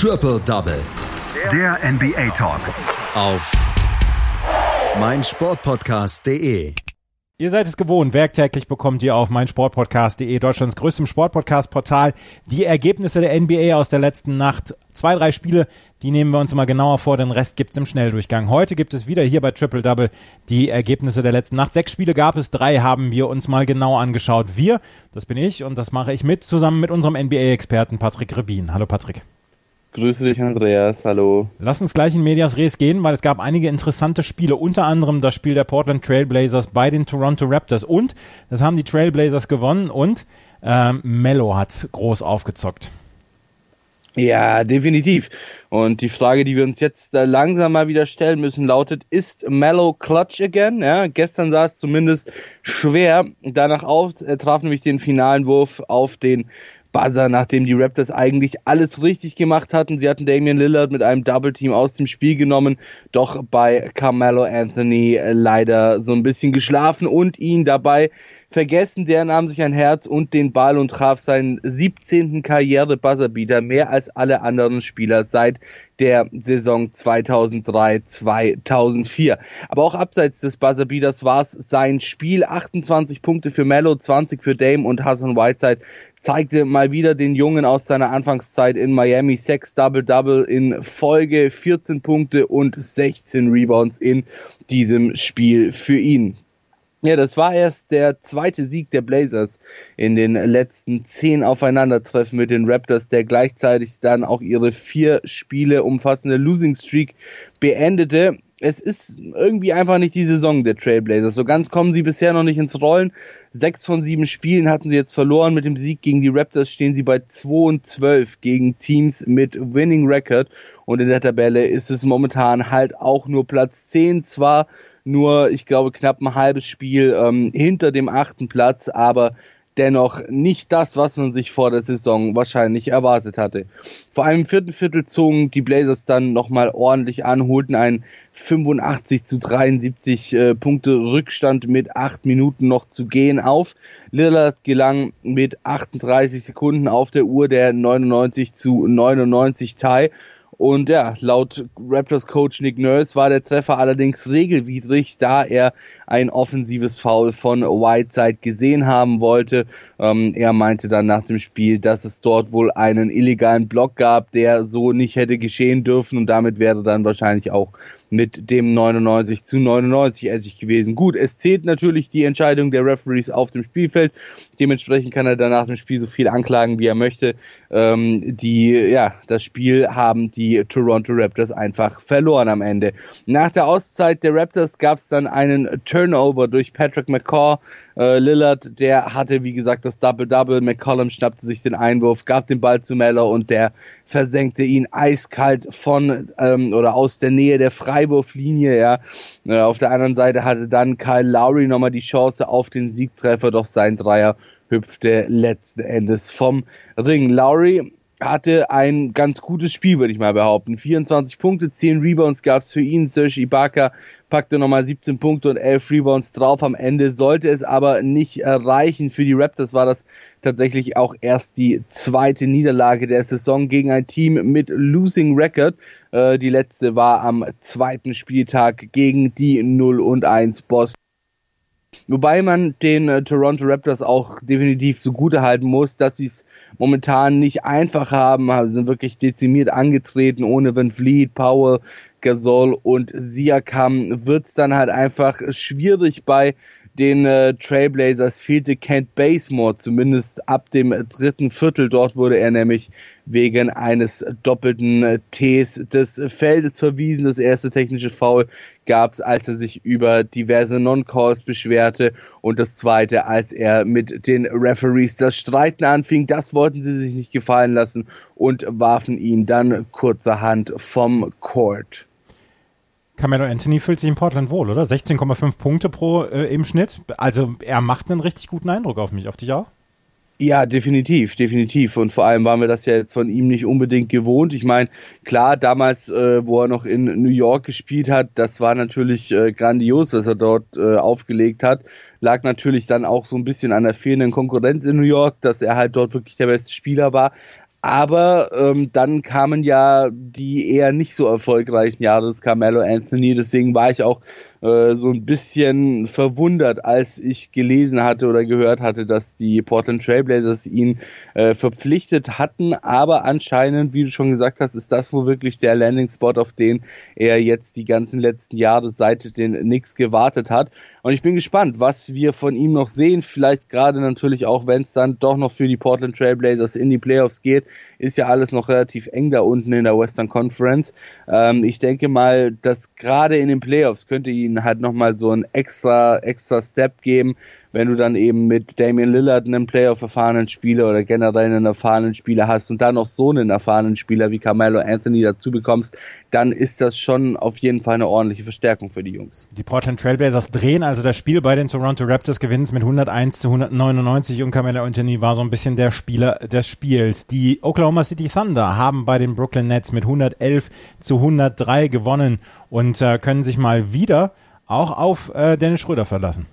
Triple Double. Der NBA Talk. Auf meinsportpodcast.de. Ihr seid es gewohnt, werktäglich bekommt ihr auf meinsportpodcast.de, Deutschlands größtem Sportpodcast-Portal, die Ergebnisse der NBA aus der letzten Nacht. Zwei, drei Spiele, die nehmen wir uns mal genauer vor, den Rest gibt's im Schnelldurchgang. Heute gibt es wieder hier bei Triple Double die Ergebnisse der letzten Nacht. Sechs Spiele gab es, drei haben wir uns mal genau angeschaut. Wir, das bin ich und das mache ich mit, zusammen mit unserem NBA-Experten Patrick Rebin. Hallo Patrick. Grüße dich, Andreas. Hallo. Lass uns gleich in Medias Res gehen, weil es gab einige interessante Spiele, unter anderem das Spiel der Portland Trailblazers bei den Toronto Raptors. Und das haben die Trailblazers gewonnen und ähm, Mello hat groß aufgezockt. Ja, definitiv. Und die Frage, die wir uns jetzt äh, langsam mal wieder stellen müssen, lautet, ist Mellow Clutch again? Ja, gestern sah es zumindest schwer danach auf. Er traf nämlich den finalen Wurf auf den Buzzer, nachdem die Raptors eigentlich alles richtig gemacht hatten. Sie hatten Damian Lillard mit einem Double Team aus dem Spiel genommen, doch bei Carmelo Anthony äh, leider so ein bisschen geschlafen und ihn dabei vergessen. Der nahm sich ein Herz und den Ball und traf seinen 17. Karriere-Buzzerbeater, mehr als alle anderen Spieler seit der Saison 2003-2004. Aber auch abseits des Buzzerbeaters war es sein Spiel. 28 Punkte für Mello, 20 für Dame und Hassan Whiteside zeigte mal wieder den Jungen aus seiner Anfangszeit in Miami. Sechs Double-Double in Folge, 14 Punkte und 16 Rebounds in diesem Spiel für ihn. Ja, das war erst der zweite Sieg der Blazers in den letzten zehn Aufeinandertreffen mit den Raptors, der gleichzeitig dann auch ihre vier Spiele umfassende Losing Streak beendete. Es ist irgendwie einfach nicht die Saison der Trailblazers. So ganz kommen sie bisher noch nicht ins Rollen. Sechs von sieben Spielen hatten sie jetzt verloren. Mit dem Sieg gegen die Raptors stehen sie bei 2 und 12 gegen Teams mit Winning Record. Und in der Tabelle ist es momentan halt auch nur Platz 10. Zwar nur, ich glaube, knapp ein halbes Spiel ähm, hinter dem achten Platz, aber dennoch nicht das, was man sich vor der Saison wahrscheinlich erwartet hatte. Vor allem im vierten Viertel zogen die Blazers dann nochmal ordentlich an, holten einen 85 zu 73 äh, Punkte Rückstand mit acht Minuten noch zu gehen auf. Lillard gelang mit 38 Sekunden auf der Uhr der 99 zu 99 Tie und ja, laut Raptors Coach Nick Nurse war der Treffer allerdings regelwidrig, da er ein offensives Foul von Whiteside gesehen haben wollte. Ähm, er meinte dann nach dem Spiel, dass es dort wohl einen illegalen Block gab, der so nicht hätte geschehen dürfen und damit wäre dann wahrscheinlich auch mit dem 99 zu 99 Essig gewesen. Gut, es zählt natürlich die Entscheidung der Referees auf dem Spielfeld. Dementsprechend kann er danach dem Spiel so viel anklagen, wie er möchte. Ähm, die, ja, das Spiel haben die Toronto Raptors einfach verloren am Ende. Nach der Auszeit der Raptors gab es dann einen Turnover durch Patrick McCaw. Äh, Lillard, der hatte, wie gesagt, das Double-Double. McCollum schnappte sich den Einwurf, gab den Ball zu Mello und der versenkte ihn eiskalt von ähm, oder aus der Nähe der Freiwurflinie. Ja. Äh, auf der anderen Seite hatte dann Kyle Lowry nochmal die Chance auf den Siegtreffer, doch sein Dreier hüpfte letzten Endes vom Ring. Lowry hatte ein ganz gutes Spiel, würde ich mal behaupten. 24 Punkte, 10 Rebounds gab es für ihn. Serge Ibaka packte nochmal 17 Punkte und 11 Rebounds drauf. Am Ende sollte es aber nicht erreichen. Für die Raptors war das tatsächlich auch erst die zweite Niederlage der Saison gegen ein Team mit Losing Record. Äh, die letzte war am zweiten Spieltag gegen die 0 und 1 Boss. Wobei man den äh, Toronto Raptors auch definitiv zugute halten muss, dass sie es momentan nicht einfach haben, sind wirklich dezimiert angetreten, ohne Van Vliet, Powell, Gasol und Siakam wird es dann halt einfach schwierig bei den äh, Trailblazers fehlte Kent Basemore, zumindest ab dem dritten Viertel. Dort wurde er nämlich wegen eines doppelten äh, Ts des Feldes verwiesen. Das erste technische Foul gab es, als er sich über diverse Non-Calls beschwerte und das zweite, als er mit den Referees das Streiten anfing. Das wollten sie sich nicht gefallen lassen und warfen ihn dann kurzerhand vom Court. Carmelo Anthony fühlt sich in Portland wohl, oder? 16,5 Punkte pro äh, im Schnitt. Also er macht einen richtig guten Eindruck auf mich. Auf dich auch? Ja, definitiv, definitiv. Und vor allem waren wir das ja jetzt von ihm nicht unbedingt gewohnt. Ich meine, klar, damals, äh, wo er noch in New York gespielt hat, das war natürlich äh, grandios, was er dort äh, aufgelegt hat. Lag natürlich dann auch so ein bisschen an der fehlenden Konkurrenz in New York, dass er halt dort wirklich der beste Spieler war. Aber ähm, dann kamen ja die eher nicht so erfolgreichen Jahre des Carmelo Anthony. Deswegen war ich auch äh, so ein bisschen verwundert, als ich gelesen hatte oder gehört hatte, dass die Portland Trailblazers ihn äh, verpflichtet hatten. Aber anscheinend, wie du schon gesagt hast, ist das wohl wirklich der Landing-Spot, auf den er jetzt die ganzen letzten Jahre seit den Knicks gewartet hat. Und ich bin gespannt, was wir von ihm noch sehen. Vielleicht gerade natürlich auch, wenn es dann doch noch für die Portland Trailblazers in die Playoffs geht, ist ja alles noch relativ eng da unten in der Western Conference. Ähm, ich denke mal, dass gerade in den Playoffs könnte ihnen halt nochmal so ein extra, extra Step geben, wenn du dann eben mit Damian Lillard einen Playoff erfahrenen Spieler oder generell einen erfahrenen Spieler hast und dann noch so einen erfahrenen Spieler wie Carmelo Anthony dazu bekommst, dann ist das schon auf jeden Fall eine ordentliche Verstärkung für die Jungs. Die Portland Trailblazers drehen also das Spiel bei den Toronto Raptors, gewinnen es mit 101 zu 199 und Carmelo Anthony war so ein bisschen der Spieler des Spiels. Die Oklahoma City Thunder haben bei den Brooklyn Nets mit 111 zu 103 gewonnen und äh, können sich mal wieder auch auf äh, Dennis Schröder verlassen.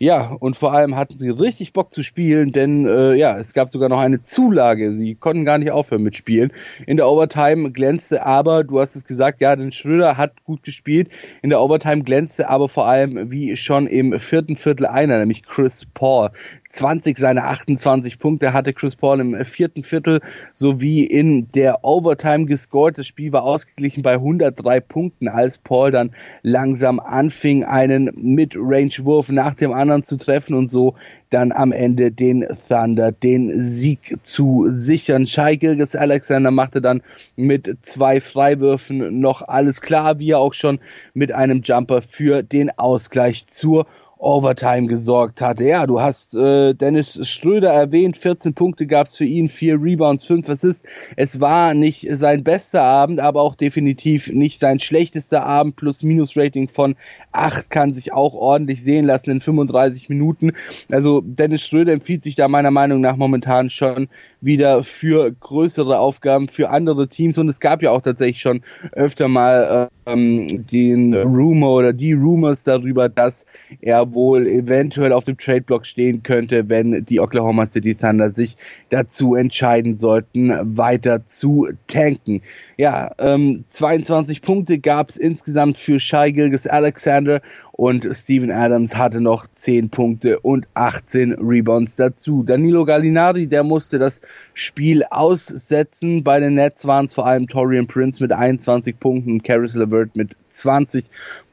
Ja, und vor allem hatten sie richtig Bock zu spielen, denn äh, ja, es gab sogar noch eine Zulage. Sie konnten gar nicht aufhören mit Spielen. In der Overtime glänzte aber, du hast es gesagt, ja, denn Schröder hat gut gespielt. In der Overtime glänzte aber vor allem, wie schon im vierten Viertel einer, nämlich Chris Paul. 20 seiner 28 Punkte hatte Chris Paul im vierten Viertel sowie in der Overtime gescored. Das Spiel war ausgeglichen bei 103 Punkten, als Paul dann langsam anfing, einen Mid-Range-Wurf nach dem anderen zu treffen und so dann am Ende den Thunder den Sieg zu sichern. Shai Gilgis Alexander machte dann mit zwei Freiwürfen noch alles klar, wie er auch schon mit einem Jumper für den Ausgleich zur Overtime gesorgt hatte. Ja, du hast äh, Dennis Schröder erwähnt, 14 Punkte gab es für ihn, 4 Rebounds, 5 Assists. Es war nicht sein bester Abend, aber auch definitiv nicht sein schlechtester Abend. Plus-Minus-Rating von 8 kann sich auch ordentlich sehen lassen in 35 Minuten. Also Dennis Schröder empfiehlt sich da meiner Meinung nach momentan schon wieder für größere Aufgaben für andere Teams. Und es gab ja auch tatsächlich schon öfter mal ähm, den Rumor oder die Rumors darüber, dass er wohl eventuell auf dem Trade-Block stehen könnte, wenn die Oklahoma City Thunder sich dazu entscheiden sollten, weiter zu tanken. Ja, ähm, 22 Punkte gab es insgesamt für Shai Gilgis Alexander und Steven Adams hatte noch 10 Punkte und 18 Rebounds dazu. Danilo Gallinari, der musste das Spiel aussetzen. Bei den Nets waren es vor allem Torian Prince mit 21 Punkten und Caris LeVert mit 20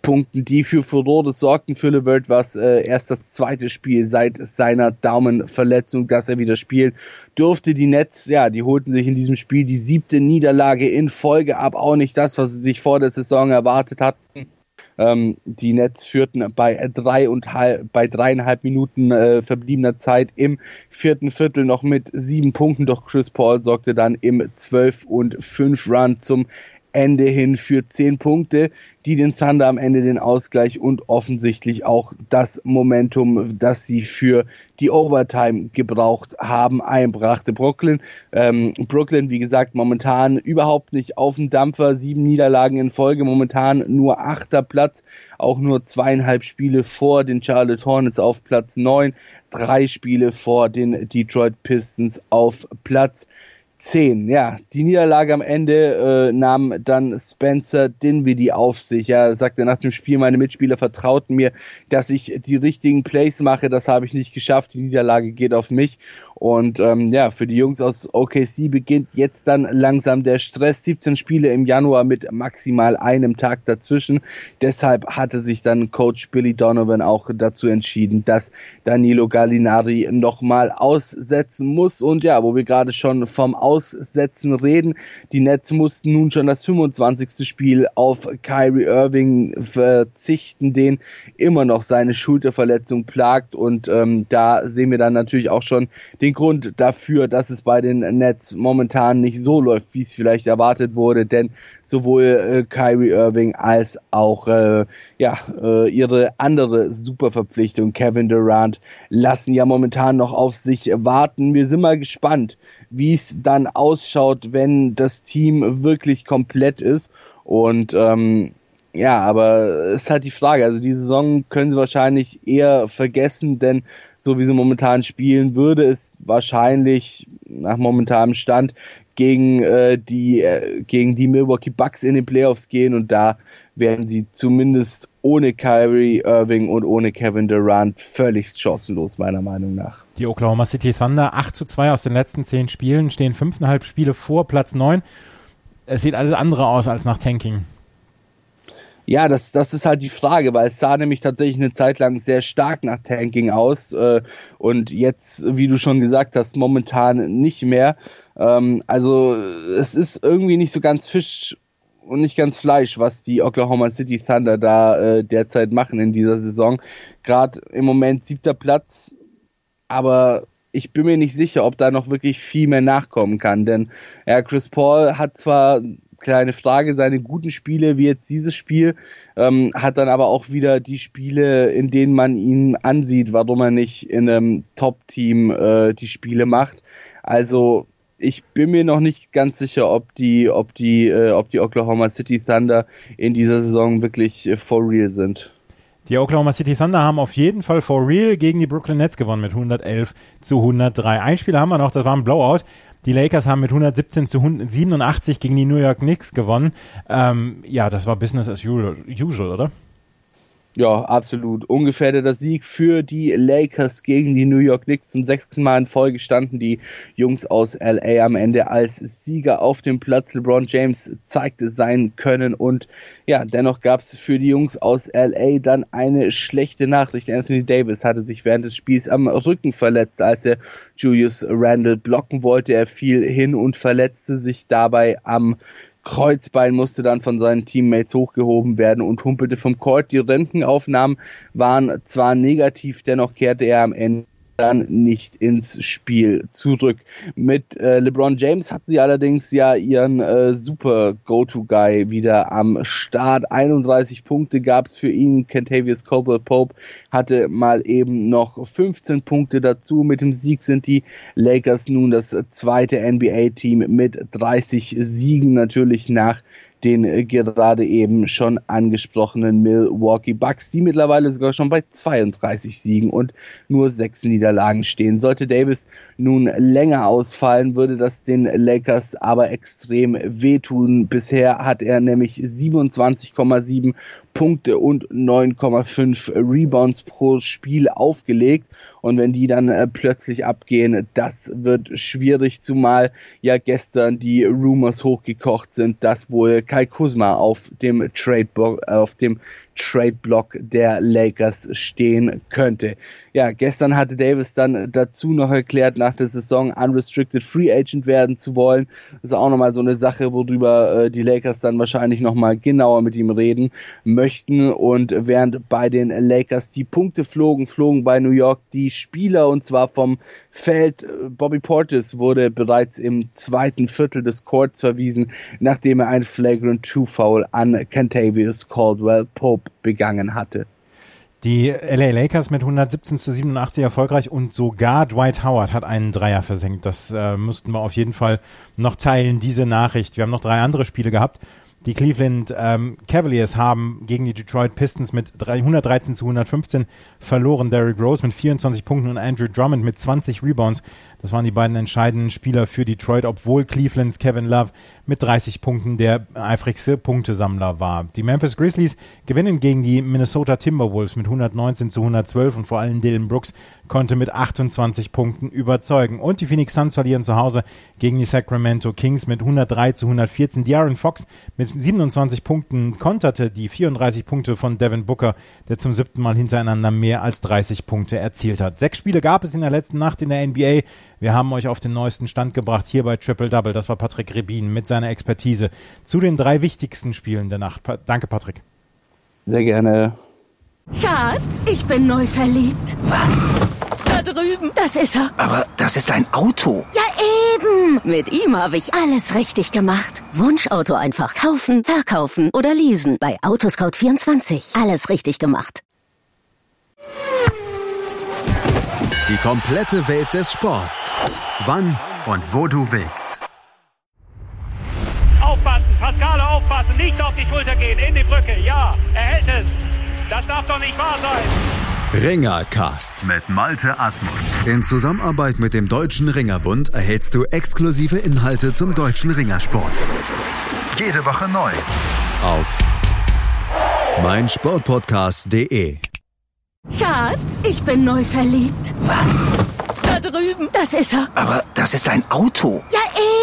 Punkten, die für Furore sorgten für LeVert, was äh, erst das zweite Spiel seit seiner Daumenverletzung, dass er wieder spielen durfte. Die Nets, ja, die holten sich in diesem Spiel die siebte Niederlage in Folge ab. Auch nicht das, was sie sich vor der Saison erwartet hatten. Ähm, die Nets führten bei drei und halb, bei dreieinhalb Minuten äh, verbliebener Zeit im vierten Viertel noch mit sieben Punkten, doch Chris Paul sorgte dann im 12 und 5 Run zum Ende hin für zehn Punkte, die den Thunder am Ende den Ausgleich und offensichtlich auch das Momentum, das sie für die Overtime gebraucht haben, einbrachte. Brooklyn, ähm, Brooklyn, wie gesagt, momentan überhaupt nicht auf dem Dampfer, sieben Niederlagen in Folge, momentan nur achter Platz, auch nur zweieinhalb Spiele vor den Charlotte Hornets auf Platz neun, drei Spiele vor den Detroit Pistons auf Platz 10. Ja, die Niederlage am Ende äh, nahm dann Spencer Dinwiddie auf sich. Er sagte nach dem Spiel, meine Mitspieler vertrauten mir, dass ich die richtigen Plays mache. Das habe ich nicht geschafft. Die Niederlage geht auf mich. Und ähm, ja, für die Jungs aus OKC beginnt jetzt dann langsam der Stress. 17 Spiele im Januar mit maximal einem Tag dazwischen. Deshalb hatte sich dann Coach Billy Donovan auch dazu entschieden, dass Danilo Gallinari nochmal aussetzen muss. Und ja, wo wir gerade schon vom Aussetzen reden, die Nets mussten nun schon das 25. Spiel auf Kyrie Irving verzichten, den immer noch seine Schulterverletzung plagt. Und ähm, da sehen wir dann natürlich auch schon den Grund dafür, dass es bei den Nets momentan nicht so läuft, wie es vielleicht erwartet wurde, denn sowohl äh, Kyrie Irving als auch äh, ja äh, ihre andere Superverpflichtung Kevin Durant lassen ja momentan noch auf sich warten. Wir sind mal gespannt, wie es dann ausschaut, wenn das Team wirklich komplett ist und ähm, Ja, aber es ist halt die Frage. Also die Saison können sie wahrscheinlich eher vergessen, denn so wie sie momentan spielen, würde es wahrscheinlich nach momentanem Stand gegen äh, die äh, gegen die Milwaukee Bucks in den Playoffs gehen und da werden sie zumindest ohne Kyrie Irving und ohne Kevin Durant völlig chancenlos meiner Meinung nach. Die Oklahoma City Thunder 8 zu 2 aus den letzten zehn Spielen stehen fünfeinhalb Spiele vor Platz 9. Es sieht alles andere aus als nach Tanking. Ja, das, das ist halt die Frage, weil es sah nämlich tatsächlich eine Zeit lang sehr stark nach Tanking aus äh, und jetzt, wie du schon gesagt hast, momentan nicht mehr. Ähm, also es ist irgendwie nicht so ganz Fisch und nicht ganz Fleisch, was die Oklahoma City Thunder da äh, derzeit machen in dieser Saison. Gerade im Moment siebter Platz, aber ich bin mir nicht sicher, ob da noch wirklich viel mehr nachkommen kann, denn ja, Chris Paul hat zwar kleine Frage, seine guten Spiele, wie jetzt dieses Spiel, ähm, hat dann aber auch wieder die Spiele, in denen man ihn ansieht, warum er nicht in einem Top-Team äh, die Spiele macht. Also ich bin mir noch nicht ganz sicher, ob die, ob die, äh, ob die Oklahoma City Thunder in dieser Saison wirklich äh, for real sind. Die Oklahoma City Thunder haben auf jeden Fall for real gegen die Brooklyn Nets gewonnen mit 111 zu 103. Ein Spiel haben wir noch, das war ein Blowout. Die Lakers haben mit 117 zu 87 gegen die New York Knicks gewonnen. Ähm, ja, das war Business as usual, oder? Ja, absolut. Ungefährdeter Sieg für die Lakers gegen die New York Knicks. Zum sechsten Mal in Folge standen die Jungs aus LA am Ende als Sieger auf dem Platz. LeBron James zeigte sein Können und ja, dennoch gab es für die Jungs aus LA dann eine schlechte Nachricht. Anthony Davis hatte sich während des Spiels am Rücken verletzt, als er Julius Randle blocken wollte. Er fiel hin und verletzte sich dabei am Kreuzbein musste dann von seinen Teammates hochgehoben werden und humpelte vom Court. Die Röntgenaufnahmen waren zwar negativ, dennoch kehrte er am Ende dann nicht ins Spiel zurück. Mit äh, LeBron James hat sie allerdings ja ihren äh, super Go-To-Guy wieder am Start. 31 Punkte gab es für ihn. Kentavious Caldwell Pope hatte mal eben noch 15 Punkte dazu. Mit dem Sieg sind die Lakers nun das zweite NBA-Team mit 30 Siegen natürlich nach den äh, gerade eben schon angesprochenen Milwaukee Bucks, die mittlerweile sogar schon bei 32 Siegen und nur sechs Niederlagen stehen. Sollte Davis nun länger ausfallen, würde das den Lakers aber extrem wehtun. Bisher hat er nämlich 27,7 Punkte und 9,5 Rebounds pro Spiel aufgelegt. Und wenn die dann äh, plötzlich abgehen, das wird schwierig, zumal ja gestern die Rumors hochgekocht sind, dass wohl Kai Kuzma auf dem Trade auf dem Trade-Block der Lakers stehen könnte. Ja, gestern hatte Davis dann dazu noch erklärt, nach der Saison unrestricted Free Agent werden zu wollen. Das ist auch nochmal so eine Sache, worüber äh, die Lakers dann wahrscheinlich nochmal genauer mit ihm reden möchten. Und während bei den Lakers die Punkte flogen, flogen bei New York die Spieler und zwar vom Feld. Bobby Portis wurde bereits im zweiten Viertel des Courts verwiesen, nachdem er ein Flagrant Two Foul an Cantavius Caldwell Pope begangen hatte. Die LA Lakers mit 117 zu 87 erfolgreich und sogar Dwight Howard hat einen Dreier versenkt. Das äh, müssten wir auf jeden Fall noch teilen, diese Nachricht. Wir haben noch drei andere Spiele gehabt. Die Cleveland ähm, Cavaliers haben gegen die Detroit Pistons mit 113 zu 115 verloren. Derrick Rose mit 24 Punkten und Andrew Drummond mit 20 Rebounds. Das waren die beiden entscheidenden Spieler für Detroit, obwohl Clevelands Kevin Love mit 30 Punkten der eifrigste Punktesammler war. Die Memphis Grizzlies gewinnen gegen die Minnesota Timberwolves mit 119 zu 112 und vor allem Dylan Brooks konnte mit 28 Punkten überzeugen. Und die Phoenix Suns verlieren zu Hause gegen die Sacramento Kings mit 103 zu 114. De'Aaron Fox mit 27 Punkten konterte die 34 Punkte von Devin Booker, der zum siebten Mal hintereinander mehr als 30 Punkte erzielt hat. Sechs Spiele gab es in der letzten Nacht in der NBA. Wir haben euch auf den neuesten Stand gebracht hier bei Triple Double. Das war Patrick Rebin mit seiner Expertise zu den drei wichtigsten Spielen der Nacht. danke, Patrick. Sehr gerne. Schatz, ich bin neu verliebt. Was? Da drüben. Das ist er. Aber das ist ein Auto. Ja, eben. Mit ihm habe ich alles richtig gemacht. Wunschauto einfach kaufen, verkaufen oder leasen. Bei Autoscout24. Alles richtig gemacht. Die komplette Welt des Sports. Wann und wo du willst. Aufpassen! Pascale aufpassen, nicht auf die Schulter gehen, in die Brücke. Ja, er hält es. Das darf doch nicht wahr sein. Ringercast mit Malte Asmus. In Zusammenarbeit mit dem Deutschen Ringerbund erhältst du exklusive Inhalte zum deutschen Ringersport. Jede Woche neu. Auf meinsportpodcast.de. Schatz, ich bin neu verliebt. Was? Da drüben. Das ist er. Aber das ist ein Auto. Ja,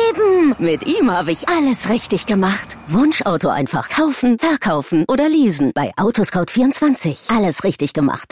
eben. Mit ihm habe ich alles richtig gemacht. Wunschauto einfach kaufen, verkaufen oder leasen. Bei Autoscout24. Alles richtig gemacht.